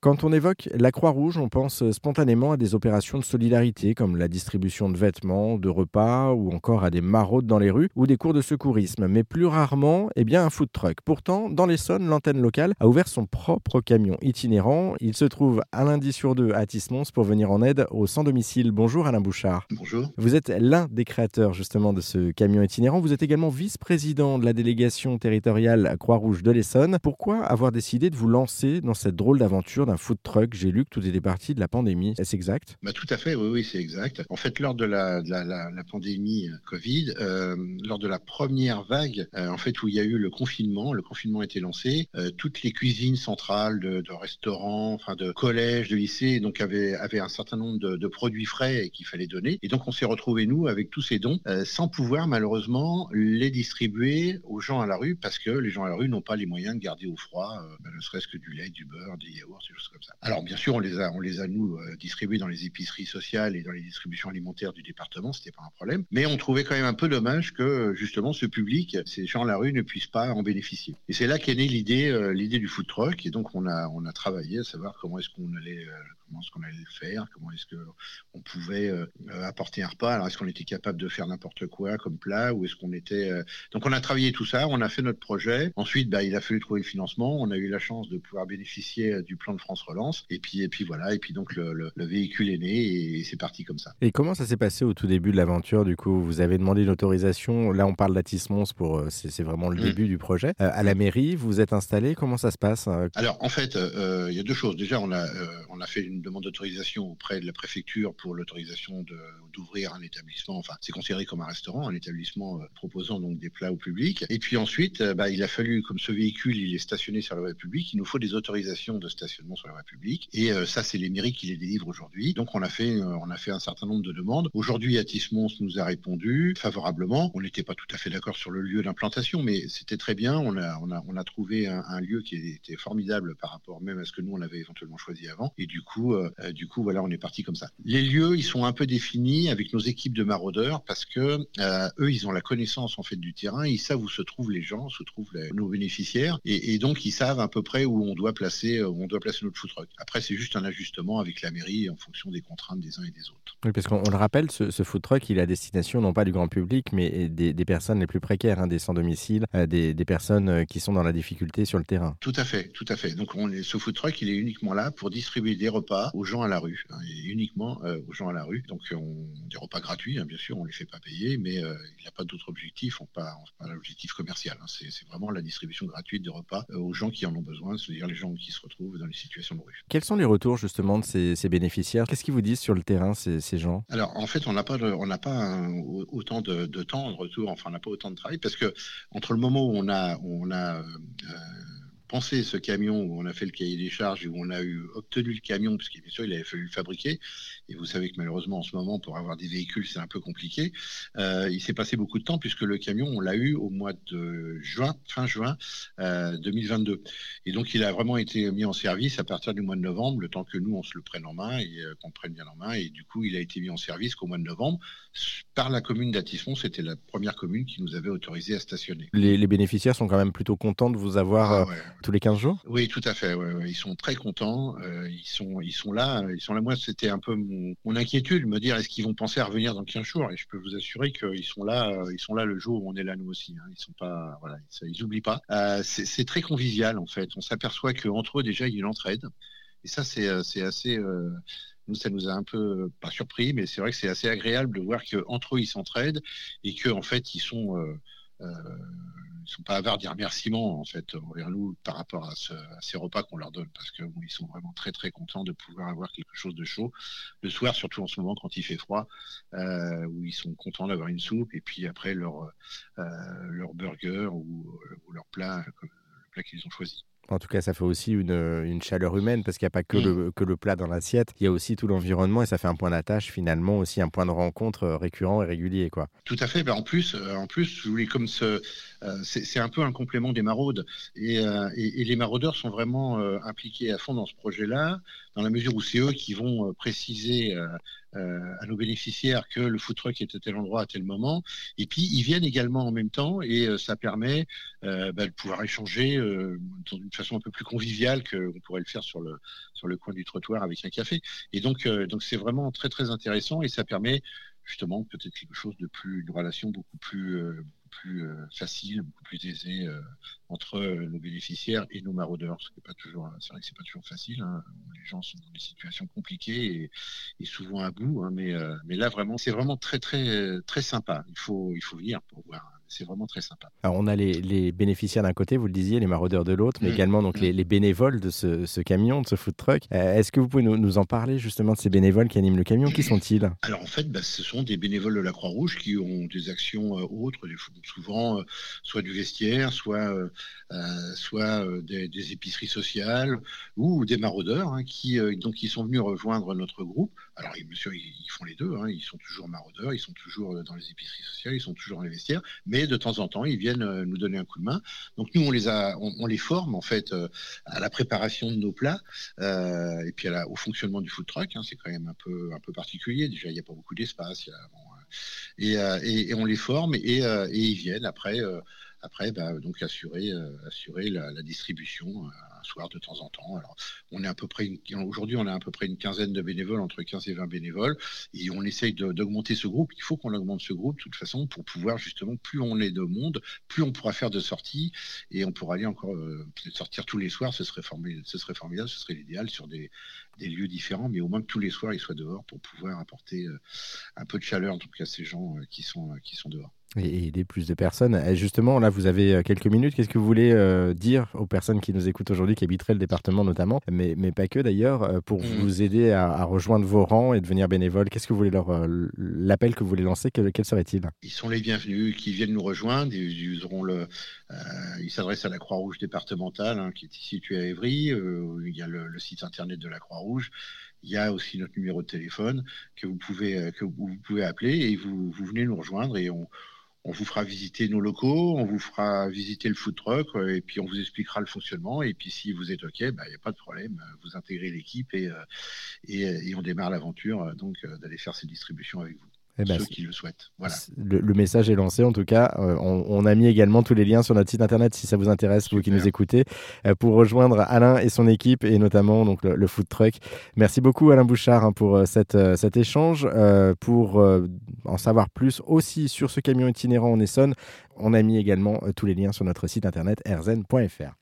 Quand on évoque la Croix-Rouge, on pense spontanément à des opérations de solidarité comme la distribution de vêtements, de repas ou encore à des maraudes dans les rues ou des cours de secourisme, mais plus rarement, eh bien un food truck. Pourtant, dans l'Essonne, l'antenne locale a ouvert son propre camion itinérant. Il se trouve un lundi sur deux à Tismons pour venir en aide aux sans-domicile. Bonjour Alain Bouchard. Bonjour. Vous êtes l'un des créateurs justement de ce camion itinérant. Vous êtes également vice-président de la délégation territoriale Croix-Rouge de l'Essonne. Pourquoi avoir décidé de vous lancer dans cette drôle d'aventure d'un food truck. J'ai lu que tout était parti de la pandémie. Est-ce exact? Bah, Tout à fait, oui, oui c'est exact. En fait, lors de la, pandémie euh, Covid, euh, lors de la première vague, euh, en fait, où il y a eu le confinement, le confinement a été lancé, toutes les cuisines centrales de, restaurants, enfin de collèges, de lycées, donc avaient, un certain nombre de, produits frais qu'il fallait donner. Et donc, on s'est retrouvés, nous, avec tous ces dons, sans pouvoir malheureusement les distribuer aux gens à la rue, parce que les gens à la rue n'ont pas les moyens de garder au froid, ne serait-ce que du lait, du beurre, des yaourts, des Alors bien sûr, on les a, on les a nous euh, distribués dans les épiceries sociales et dans les distributions alimentaires du département, c'était pas un problème. Mais on trouvait quand même un peu dommage que justement ce public, ces gens à la rue, ne puissent pas en bénéficier. Et c'est là qu'est née l'idée, euh, l'idée du food truck. Et donc on a, on a travaillé à savoir comment est-ce qu'on allait euh, comment est-ce qu'on allait le faire, comment est-ce qu'on pouvait euh, apporter un repas. Alors, est-ce qu'on était capable de faire n'importe quoi comme plat ou est-ce qu'on était. Donc, on a travaillé tout ça, on a fait notre projet. Ensuite, bah, il a fallu trouver le financement. On a eu la chance de pouvoir bénéficier du plan de France Relance. Et puis, et puis voilà. Et puis, donc, le, véhicule est né et, c'est parti comme ça. Et comment ça s'est passé au tout début de l'aventure Du coup, vous avez demandé une autorisation. Là, on parle d'Atismons pour. C'est vraiment le mmh. début du projet. à la mairie, vous vous êtes installé. Comment ça se passe? Alors, en fait, il y a deux choses. Déjà, on a, on a fait une demande d'autorisation auprès de la préfecture pour l'autorisation d'ouvrir un établissement. Enfin, c'est considéré comme un restaurant, un établissement euh, proposant donc des plats au public. Et puis ensuite, euh, bah, il a fallu, comme ce véhicule, il est stationné sur la voie publique, il nous faut des autorisations de stationnement sur la voie publique. Et euh, ça, c'est les mairies qui les délivrent aujourd'hui. Donc, on a fait, on a fait un certain nombre de demandes. Aujourd'hui, Atismons nous a répondu favorablement. On n'était pas tout à fait d'accord sur le lieu d'implantation, mais c'était très bien. On a, on a, on a trouvé un, lieu qui était formidable par rapport même à ce que nous on avait éventuellement choisi avant. Et du coup, euh, du coup, voilà, on est parti comme ça. Les lieux, ils sont un peu définis avec nos équipes de maraudeurs parce que euh, eux, ils ont la connaissance en fait du terrain, ils savent où se trouvent les gens, où se trouvent nos bénéficiaires, et, donc ils savent à peu près où on doit placer, euh, où on doit placer notre food truck. Après, c'est juste un ajustement avec la mairie en fonction des contraintes des uns et des autres. Oui, parce qu'on le rappelle, ce, food truck, il a destination non pas du grand public, mais des, personnes les plus précaires, hein, des sans domicile, des, personnes qui sont dans la difficulté sur le terrain. Tout à fait, tout à fait. Donc on ce food truck, il est uniquement là pour distribuer des repas aux gens à la rue, hein, et uniquement euh, aux gens à la rue. Donc on, des repas gratuits, hein, bien sûr, on les fait pas payer, mais euh, il n'y a pas d'autre objectif, on pas, pas l'objectif commercial. C'est vraiment la distribution gratuite de repas euh, aux gens qui en ont besoin, c'est-à-dire les gens qui se retrouvent dans les situations de rue. Quels sont les retours justement de ces, bénéficiaires? Qu'est-ce qu'ils vous disent sur le terrain, ces, gens? Alors en fait, on n'a pas, on n'a pas autant de, temps de retour, enfin on n'a pas autant de travail parce que entre le moment où on a, on a pensé ce camion où on a fait le cahier des charges où on a eu obtenu le camion, parce qu'il bien sûr il avait fallu le fabriquer. Et vous savez que malheureusement en ce moment pour avoir des véhicules c'est un peu compliqué. Euh, il s'est passé beaucoup de temps puisque le camion on l'a eu au mois de juin, fin juin 2022. Euh, et donc il a vraiment été mis en service à partir du mois de novembre, le temps que nous on se le prenne en main et euh, qu'on prenne bien en main. Et du coup il a été mis en service qu'au mois de novembre par la commune d'Atisson. C'était la première commune qui nous avait autorisé à stationner. Les, bénéficiaires sont quand même plutôt contents de vous avoir. Ah tous les 15 jours? Oui, tout à fait. Ils sont très contents. Euh, ils, sont, ils sont là. Ils sont là. Moi, c'était un peu mon, inquiétude, me dire est-ce qu'ils vont penser à revenir dans 15 jours? Et je peux vous assurer qu'ils sont là. Euh, ils sont là le jour où on est là nous aussi. Hein. Ils sont pas. Pas. Euh, c'est très convivial en fait. On s'aperçoit qu'entre eux déjà il y a une entraide. Et ça, c'est assez. nous, ça nous a un peu pas surpris, mais c'est vrai que c'est assez agréable de voir qu'entre eux ils s'entraident et qu'en en fait ils sont ils sont pas avares des remerciements en fait envers nous par rapport à, ces repas qu'on leur donne parce que ils sont vraiment très très contents de pouvoir avoir quelque chose de chaud le soir surtout en ce moment quand il fait froid euh, où ils sont contents d'avoir une soupe et puis après leur euh, leur burger ou, ou leur plat le plat qu'ils ont choisi. En tout cas, ça fait aussi une, chaleur humaine parce qu'il n'y a pas que, mm. le, que le plat dans l'assiette, il y a aussi tout l'environnement et ça fait un point d'attache finalement, aussi un point de rencontre euh, récurrent et régulier. Quoi. Tout à fait. Ben en plus, euh, en plus, vous voulez comme ce, euh, c'est un peu un complément des maraudes et, et, les maraudeurs sont vraiment impliqués à fond dans ce projet-là, dans la mesure où c'est eux qui vont préciser à nos bénéficiaires que le food truck est à tel endroit à tel moment. Et puis ils viennent également en même temps et ça permet bah, de pouvoir échanger d'une façon un peu plus conviviale qu'on pourrait le faire sur le sur le coin du trottoir avec un café. Et donc donc c'est vraiment très très intéressant et ça permet justement peut-être quelque chose de plus, une relation beaucoup plus, euh, plus euh, facile, beaucoup plus aisée euh, entre nos bénéficiaires et nos maraudeurs. Ce pas toujours, c'est vrai que c'est pas toujours facile. Hein. Les gens sont dans des situations compliquées et, souvent à bout. Hein. mais, mais là vraiment, c'est vraiment très très très sympa. Il faut il faut venir pour voir c'est vraiment très sympa. Alors on a les, bénéficiaires d'un côté, vous le disiez, les maraudeurs de l'autre, mais mmh. également donc mmh. les, bénévoles de ce, camion, de ce food truck. Euh, est-ce que vous pouvez nous, en parler justement de ces bénévoles qui animent le camion? Qui sont-ils? Alors en fait, bah, ce sont des bénévoles de la Croix-Rouge qui ont des actions euh, autres, souvent euh, soit du vestiaire, soit, soit des, épiceries sociales ou des maraudeurs hein, qui, donc, qui sont venus rejoindre notre groupe. Alors bien sûr, ils, font les deux, hein. ils sont toujours maraudeurs, ils sont toujours dans les épiceries sociales, ils sont toujours dans les vestiaires, mais de temps en temps, ils viennent euh, nous donner un coup de main. Donc nous, on les a, on, les forme en fait euh, à la préparation de nos plats euh, et puis au fonctionnement du food truck. Hein. c'est quand même un peu, un peu particulier. Déjà, il n'y a pas beaucoup d'espace. et, et, on les forme et, ils viennent après après, bah, donc assurer, assurer la, distribution un soir de temps en temps. Alors, on est à peu près aujourd'hui, on a à peu près une quinzaine de bénévoles, entre 15 et 20 bénévoles, et on essaye d'augmenter ce groupe. Il faut qu'on augmente ce groupe de toute façon pour pouvoir justement, plus on est de monde, plus on pourra faire de sorties et on pourra aller encore euh, sortir tous les soirs. Ce serait formidable, ce serait l'idéal sur des, lieux différents, mais au moins que tous les soirs ils soient dehors pour pouvoir apporter un peu de chaleur en tout cas à ces gens sont qui sont dehors et aider plus de personnes. justement, là, vous avez euh, quelques minutes. Qu'est-ce que vous voulez euh, dire aux personnes qui nous écoutent aujourd'hui, qui habiteraient le département notamment, mais, mais pas que d'ailleurs, euh, pour mmh. vous aider à, rejoindre vos rangs et devenir bénévole? Qu'est-ce que vous voulez leur. L'appel que vous voulez lancer, quel, serait-il? Ils sont les bienvenus, qui viennent nous rejoindre. Ils, auront le. ils s'adressent à la Croix-Rouge départementale, hein, qui est située à Évry. il y a le, le site internet de la Croix-Rouge. Il y a aussi notre numéro de téléphone que vous pouvez, que vous pouvez appeler et vous, vous venez nous rejoindre et on, on vous fera visiter nos locaux, on vous fera visiter le food truck euh, et puis on vous expliquera le fonctionnement. Et puis si vous êtes OK, bah, il n'y a pas de problème, vous intégrez l'équipe et, euh, on démarre l'aventure euh, donc d'aller faire ces distributions avec vous. Eh ben, ceux qui le souhaitent. Voilà. Le, message est lancé en tout cas. Euh, on, a mis également tous les liens sur notre site internet si ça vous intéresse, vous qui nous écoutez, euh, pour rejoindre Alain et son équipe et notamment donc le, food truck. Merci beaucoup Alain Bouchard hein, pour euh, cet échange. pour en savoir plus aussi sur ce camion itinérant en Essonne, on a mis également tous les liens sur notre site internet rzen.fr.